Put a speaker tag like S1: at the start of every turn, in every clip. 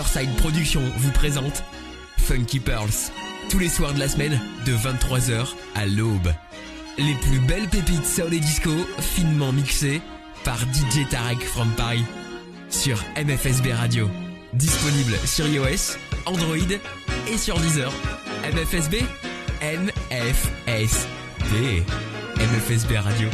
S1: Silverside Productions vous présente Funky Pearls, tous les soirs de la semaine de 23h à l'aube. Les plus belles pépites soul et disco, finement mixées par DJ Tarek from Paris sur MFSB Radio. Disponible sur iOS, Android et sur Deezer. MFSB MFSB MFSB Radio.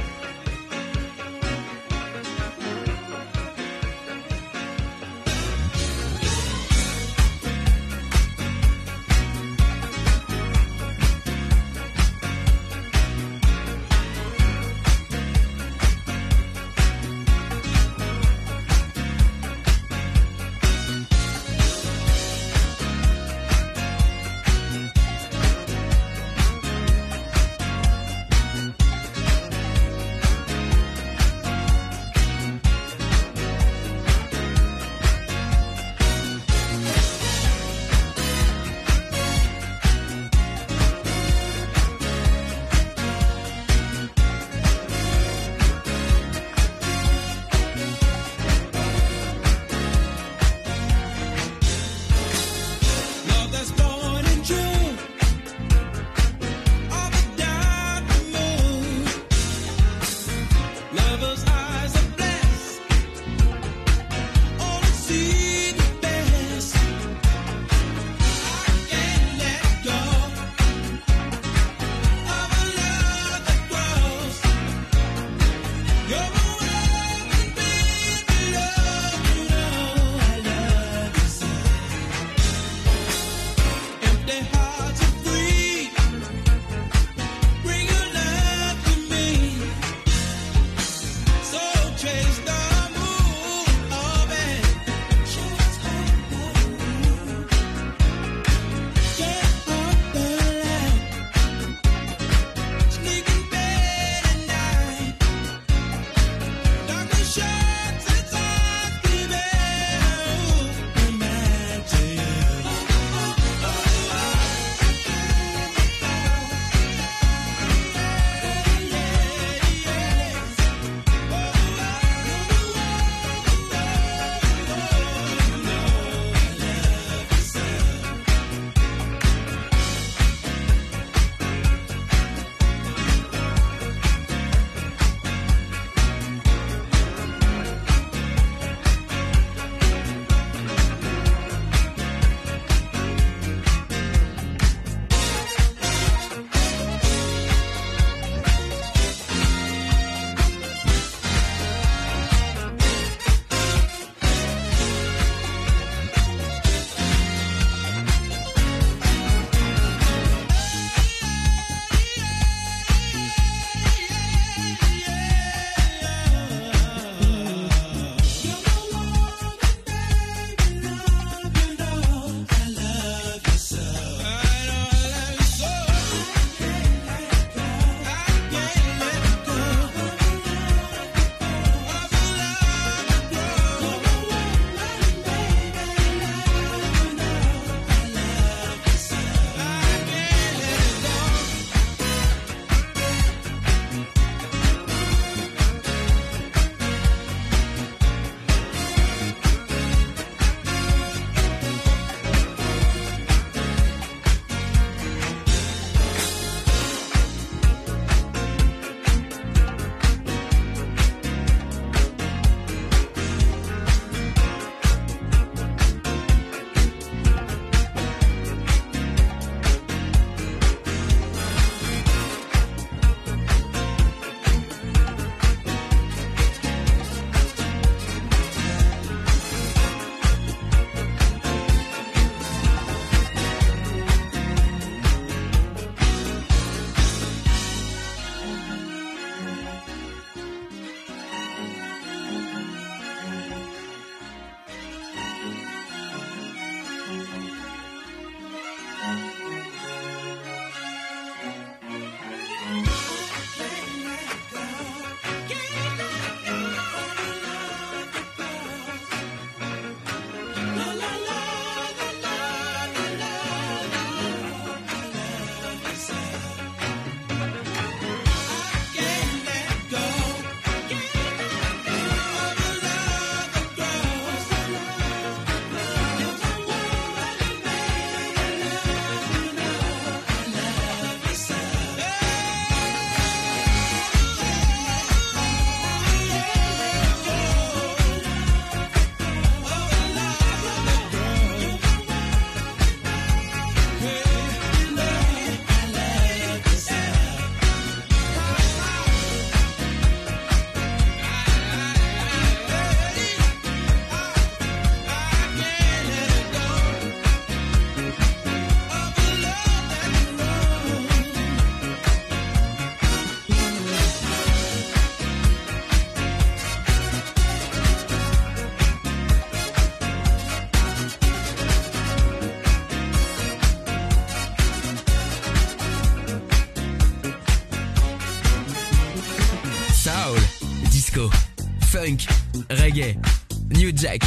S1: Jack,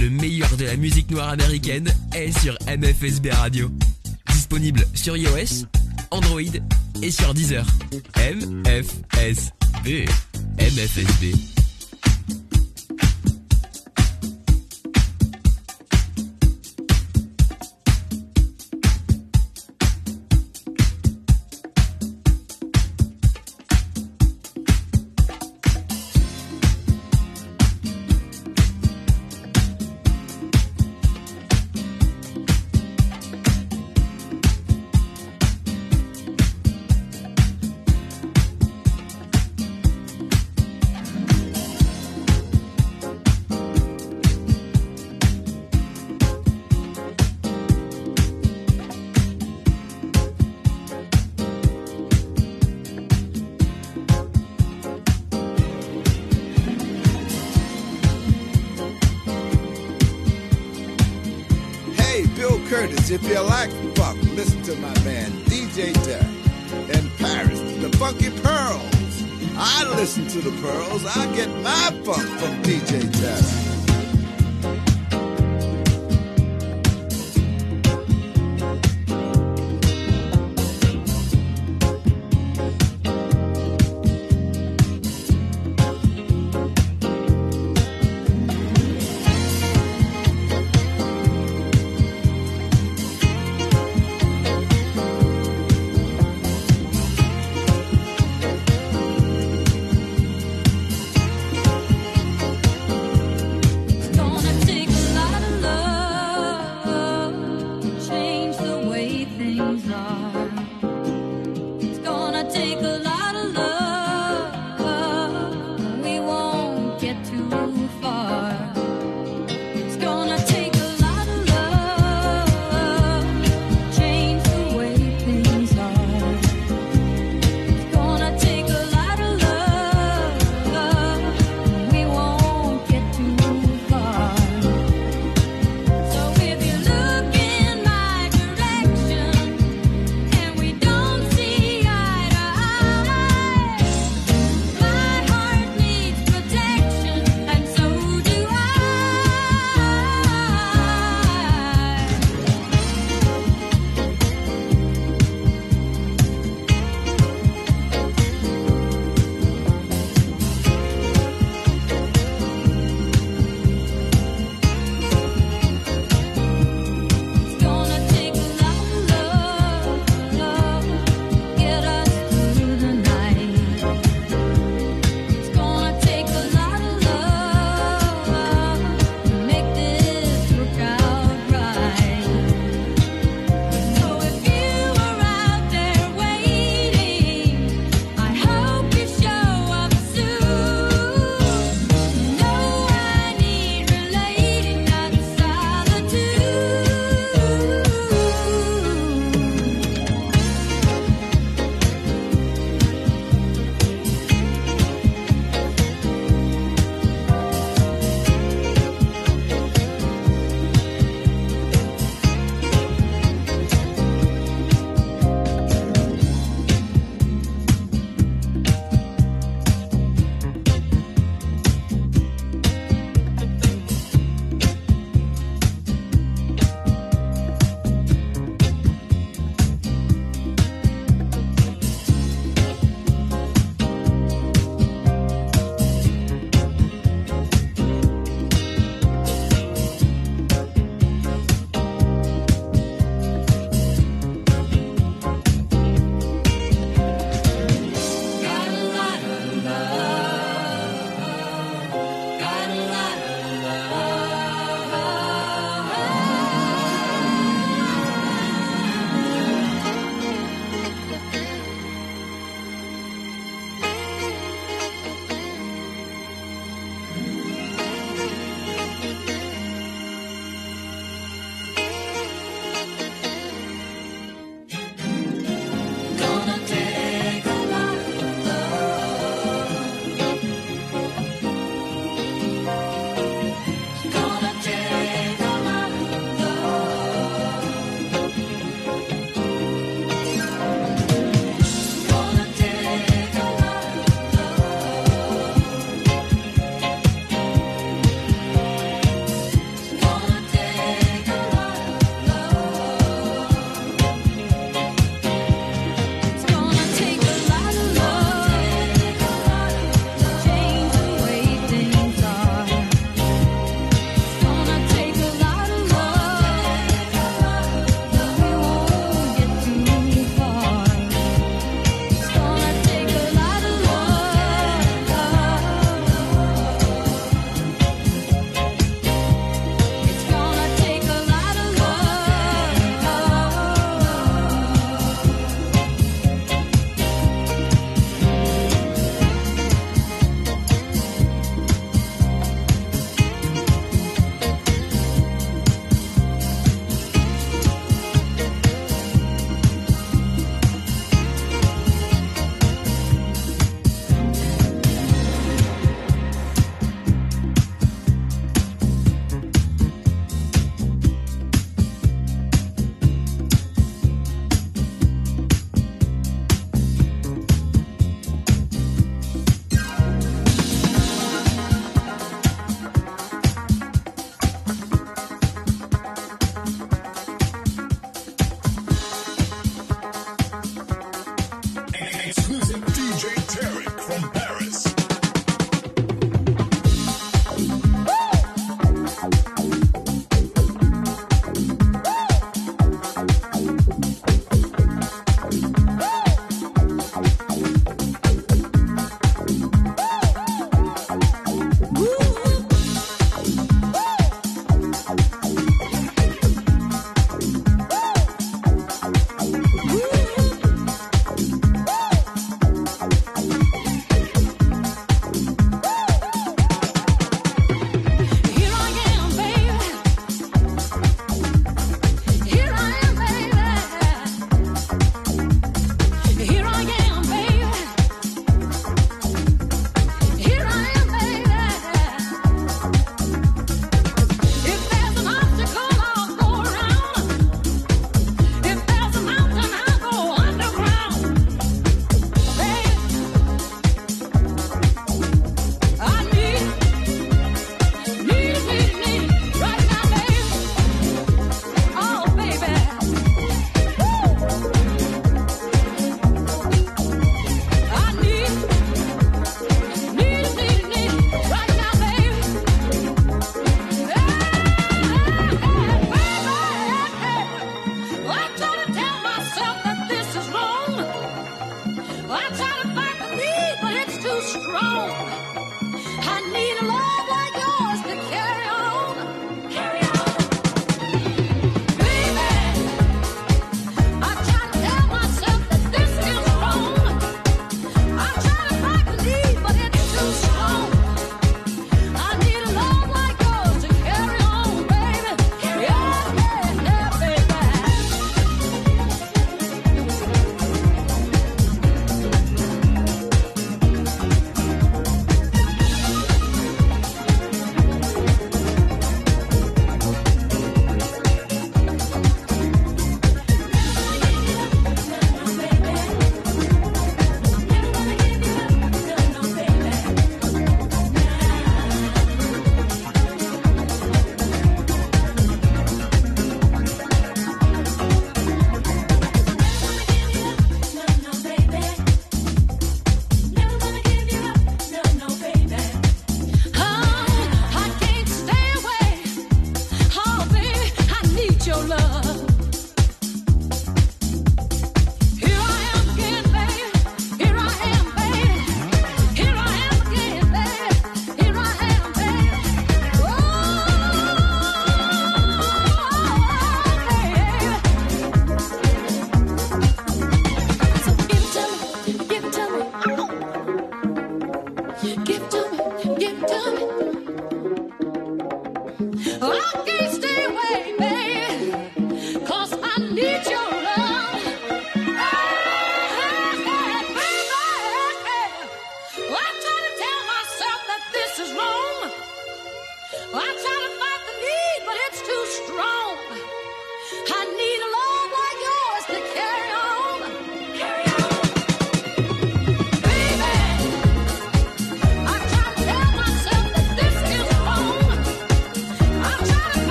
S1: le meilleur de la musique noire américaine est sur MFSB Radio. Disponible sur iOS, Android et sur Deezer. MFSB. MFSB.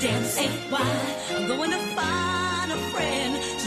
S2: Dance ain't why? I'm going to find a friend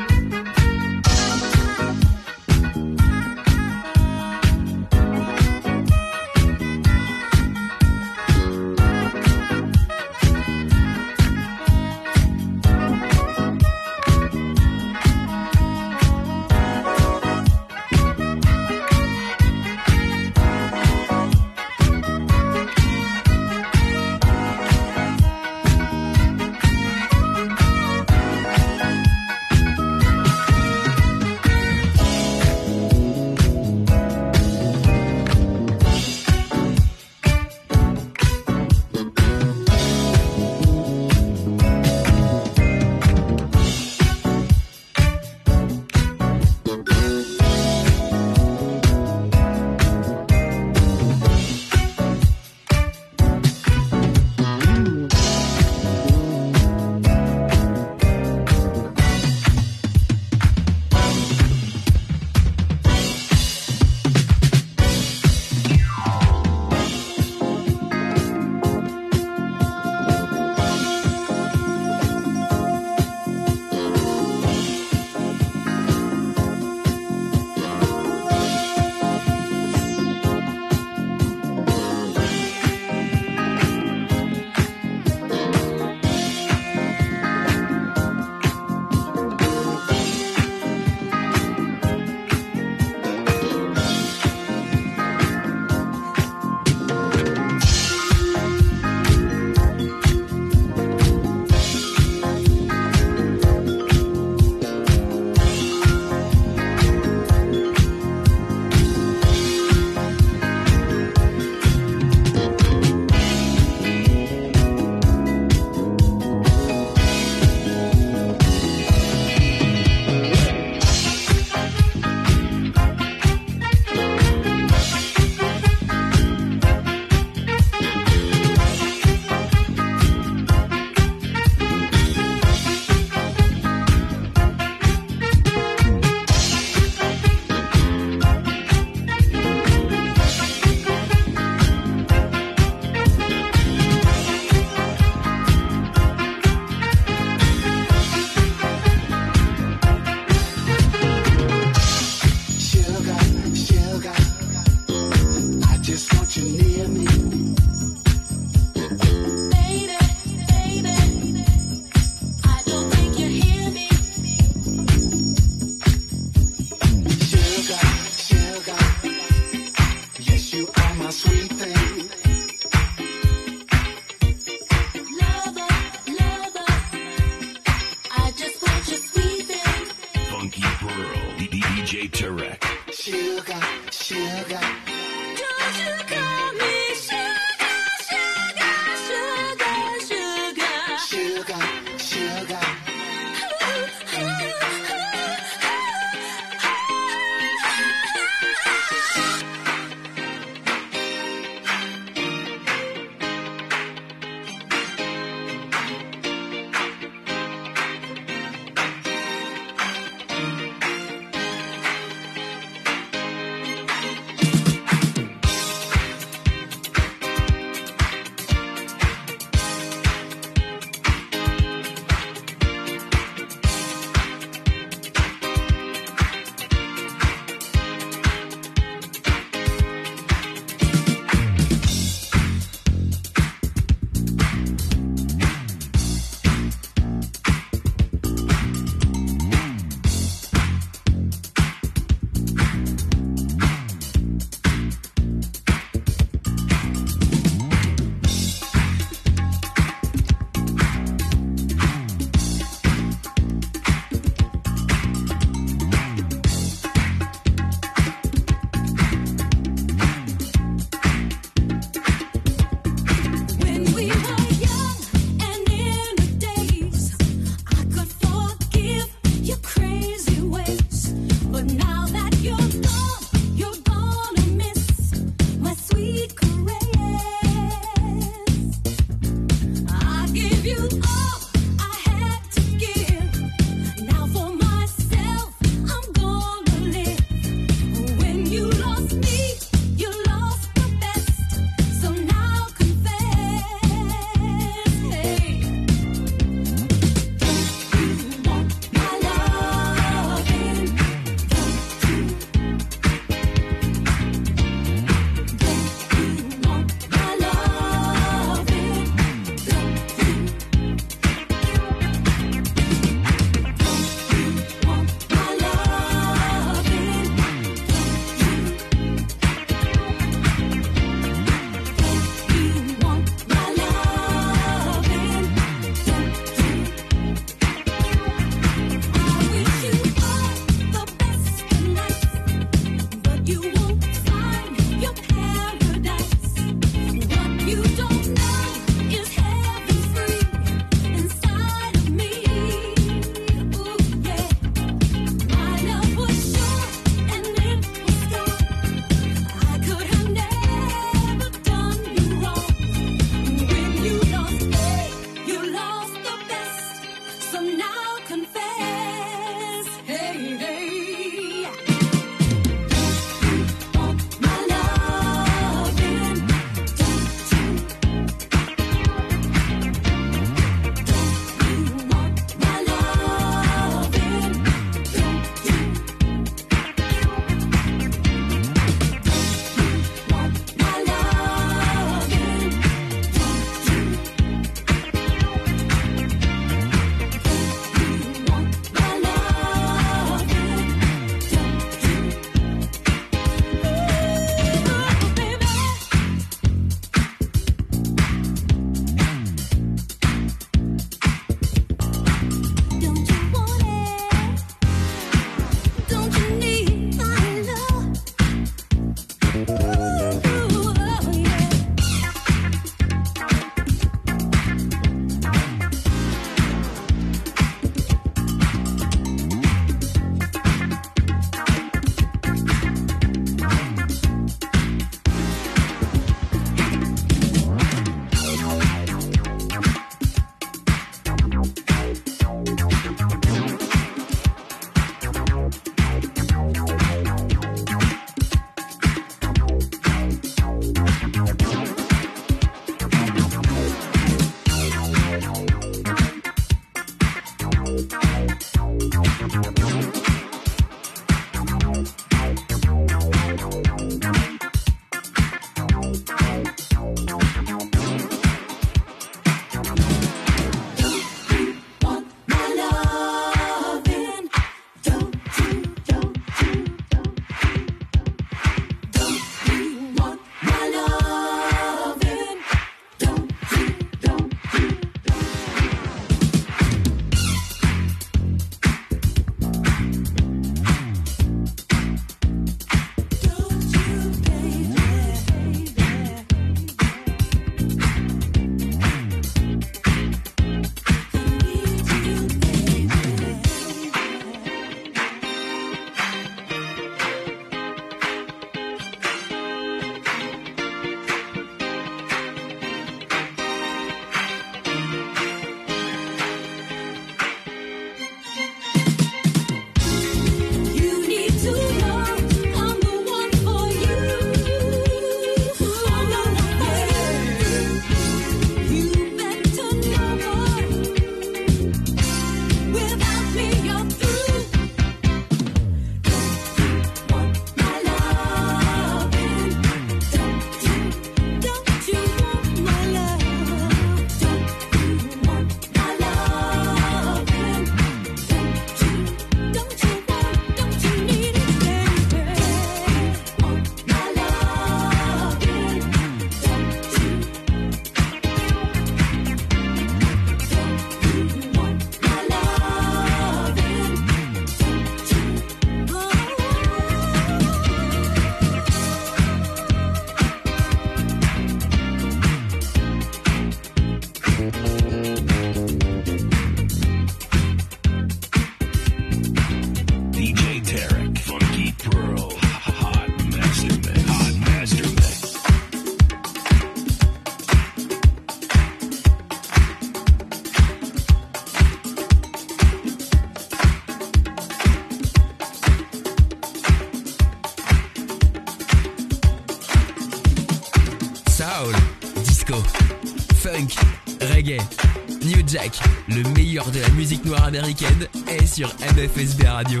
S1: jack, le meilleur de la musique noire américaine est sur MFSB Radio.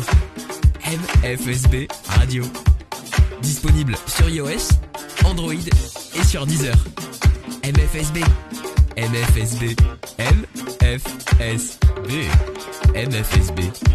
S1: MFSB Radio. Disponible sur iOS, Android et sur Deezer. MFSB. MFSB. MFSB. MFSB.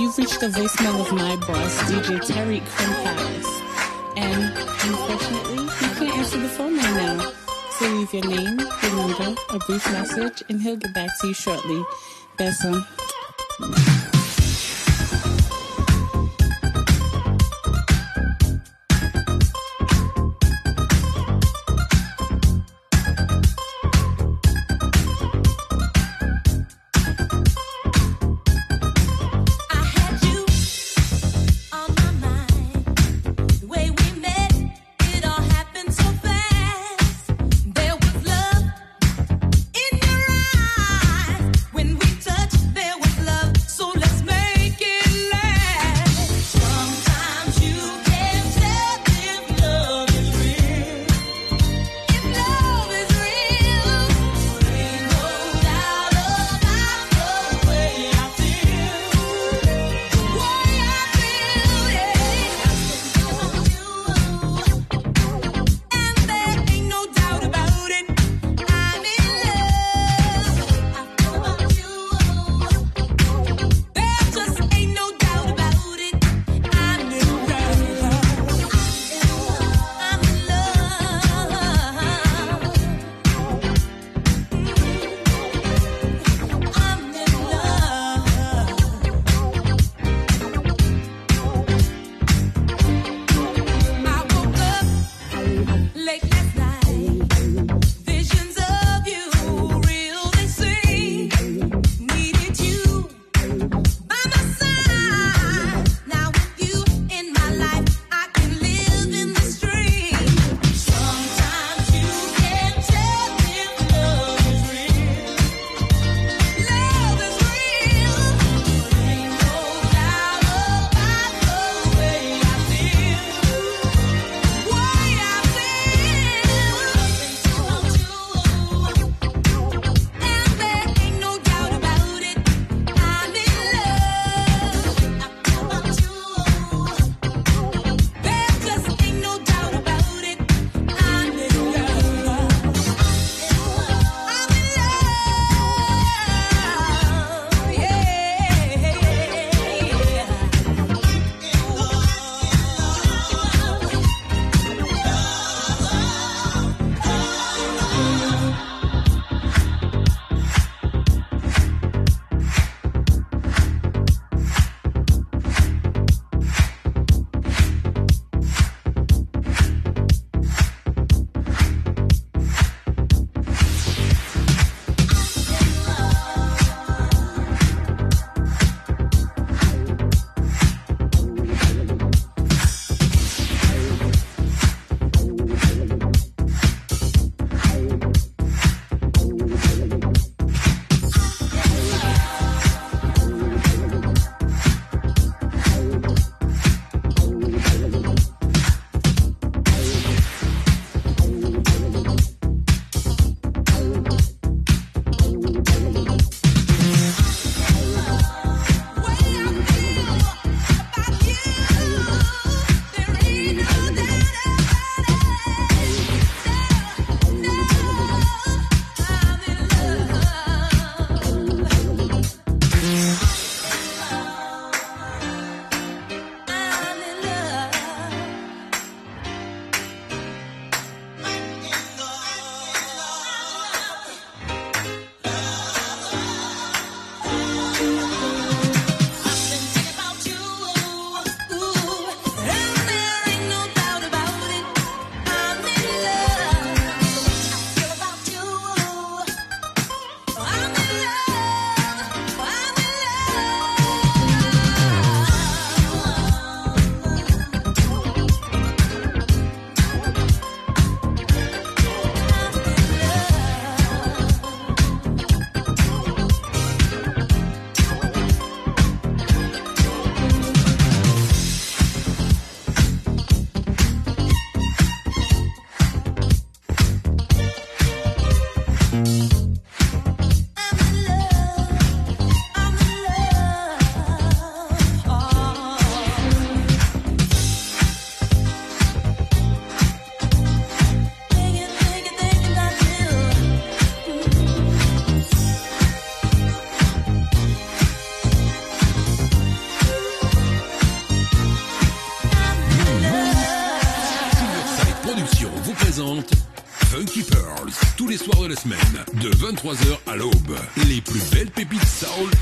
S3: you've reached the voicemail of my boss, DJ Terry Krim Palace. And unfortunately, leave your name, your number, a brief message, and he'll get back to you shortly.
S4: Best one.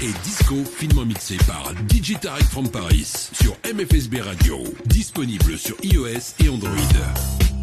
S4: Et disco finement mixées par DJ Tarek from Paris sur MFSB Radio. Disponible sur iOS et Android.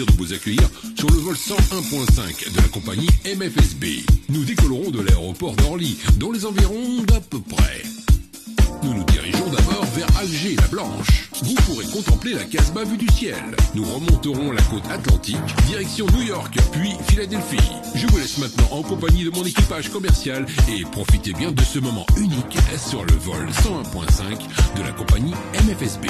S5: De vous accueillir sur le vol 101.5 de la compagnie MFSB. Nous décollerons de l'aéroport d'Orly, dans les environs d'à peu près. Nous nous dirigeons d'abord vers Alger la Blanche. Vous pourrez contempler la Casbah vue du ciel. Nous remonterons la côte atlantique, direction New York, puis Philadelphie. Je vous laisse maintenant en compagnie de mon équipage commercial et profitez bien de ce moment unique sur le vol 101.5 de la compagnie MFSB.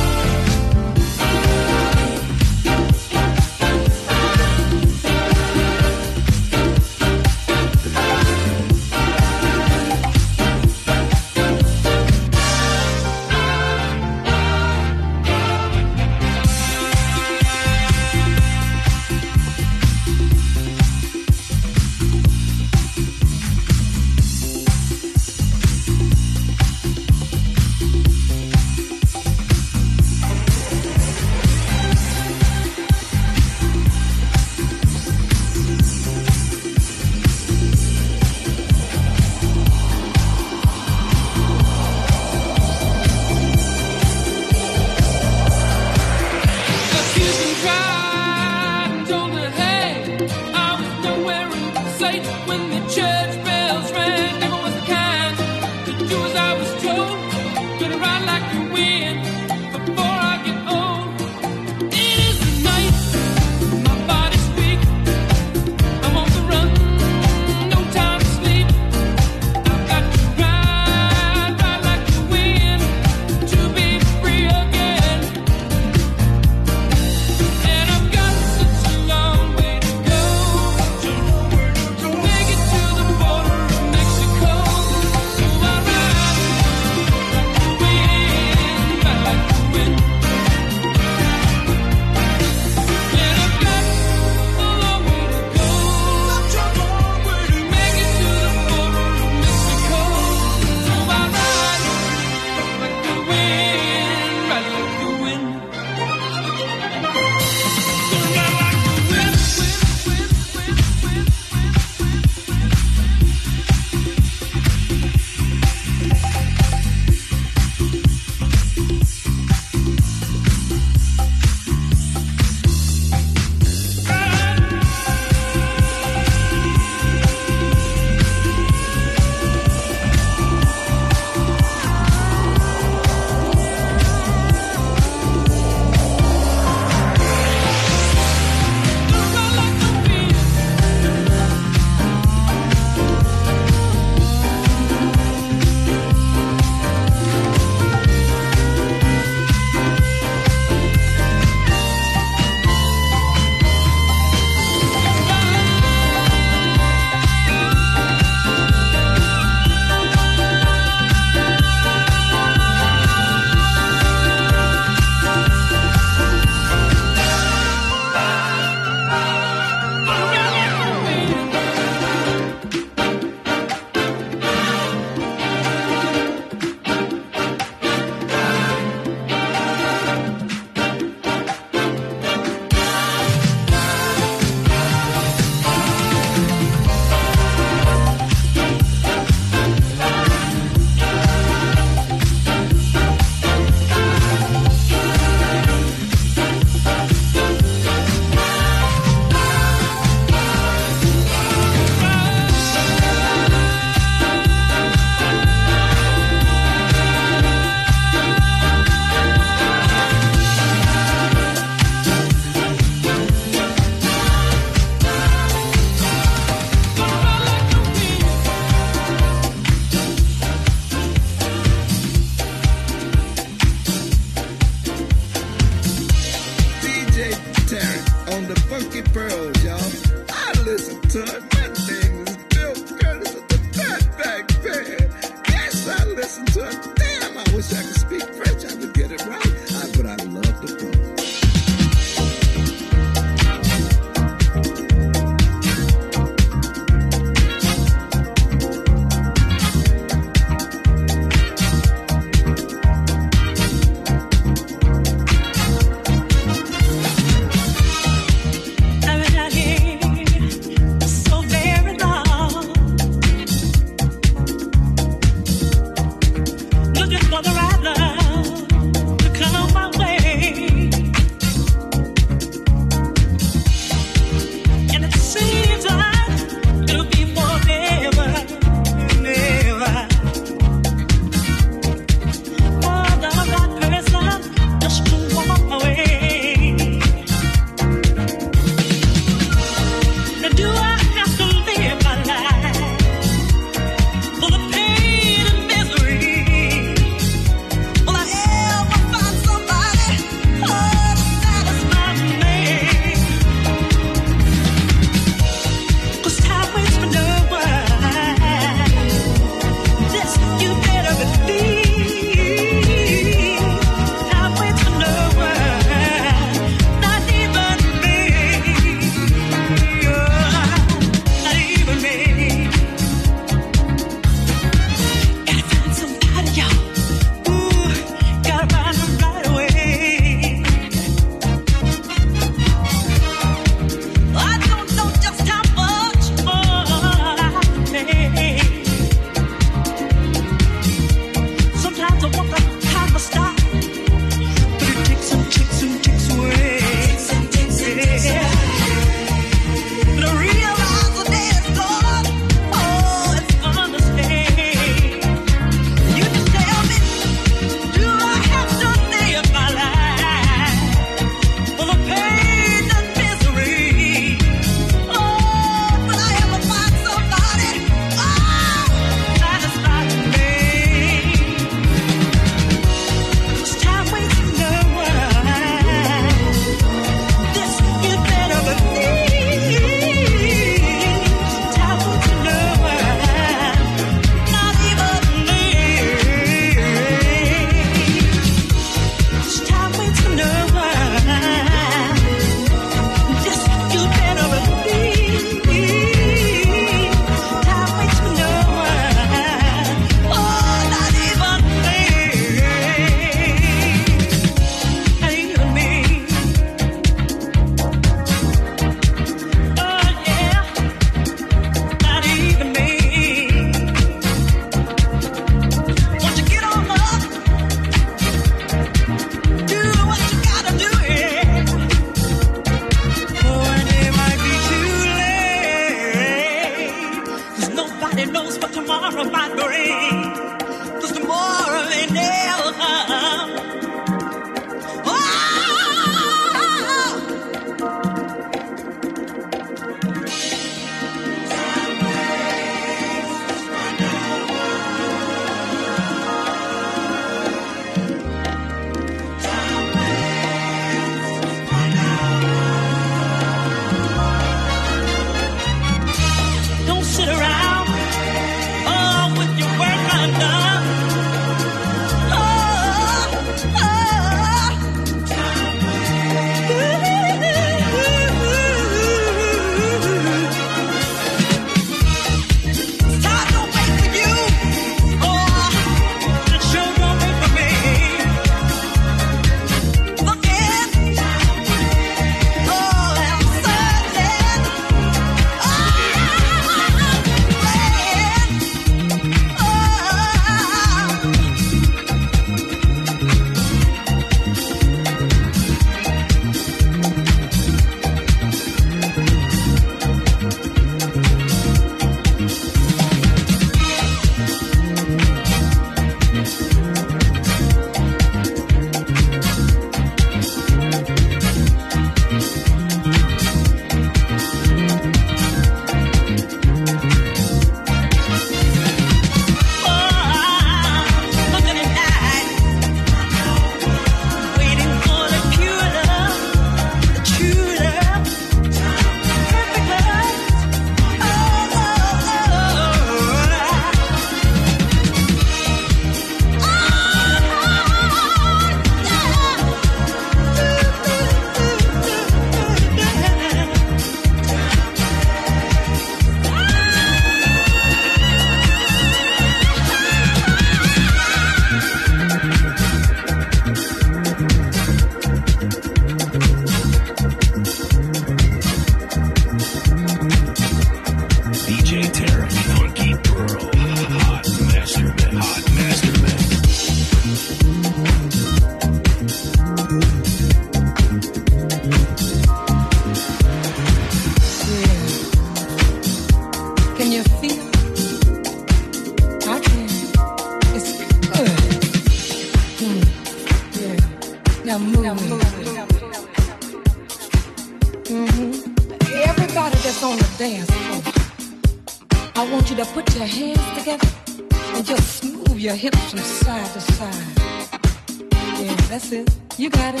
S6: That's it. You got it.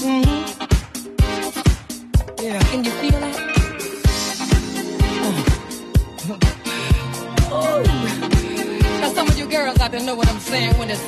S6: Mm -hmm. Yeah. Can you feel that? Oh. oh. Now some of you girls out there know what I'm saying when it's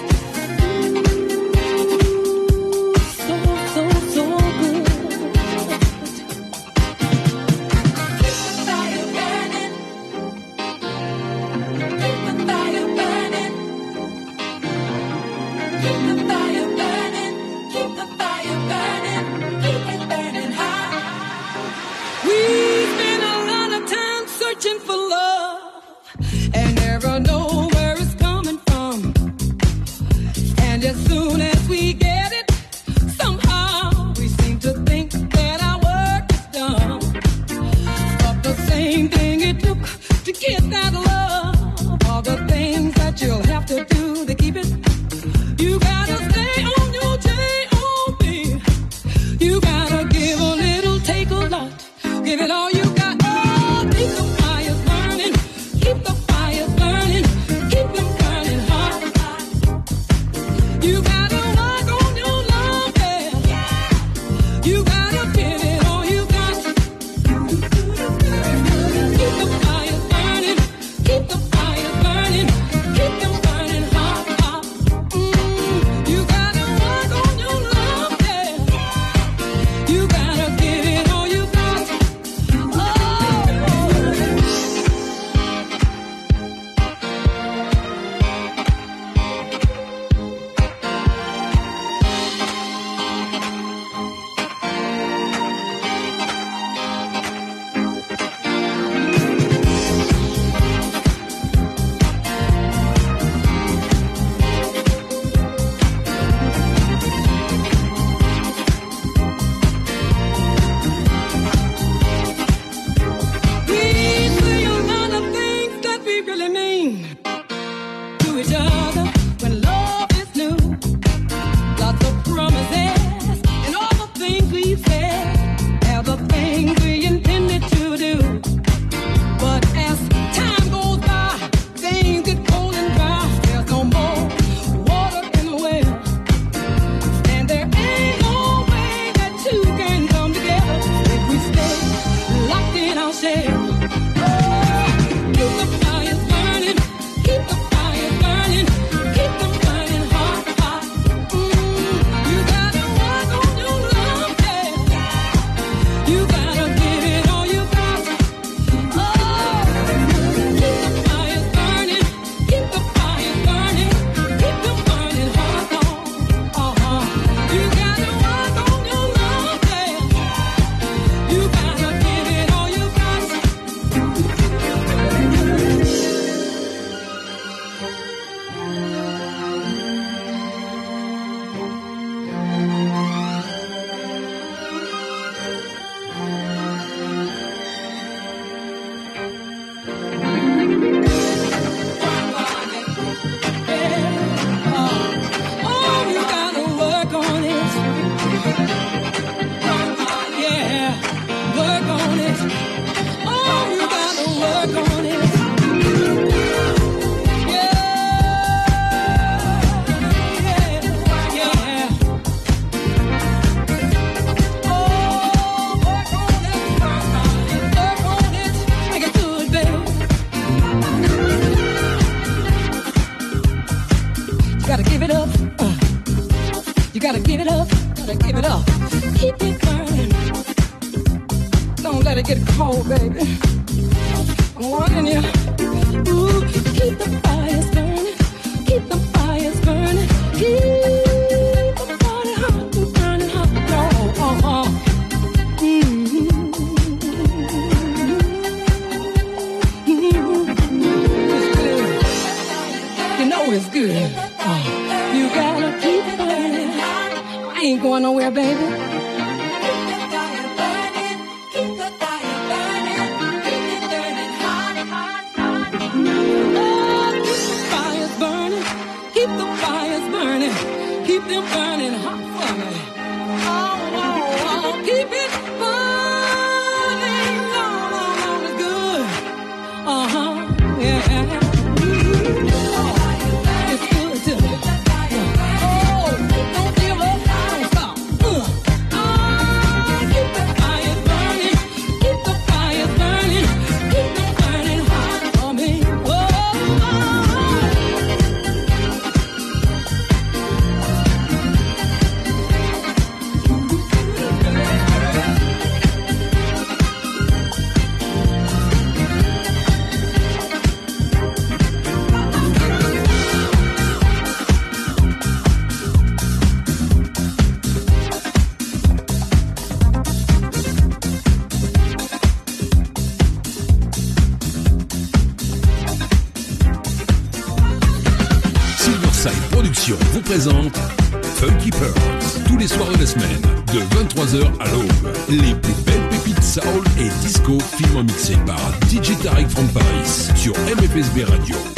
S1: MFSB Radio.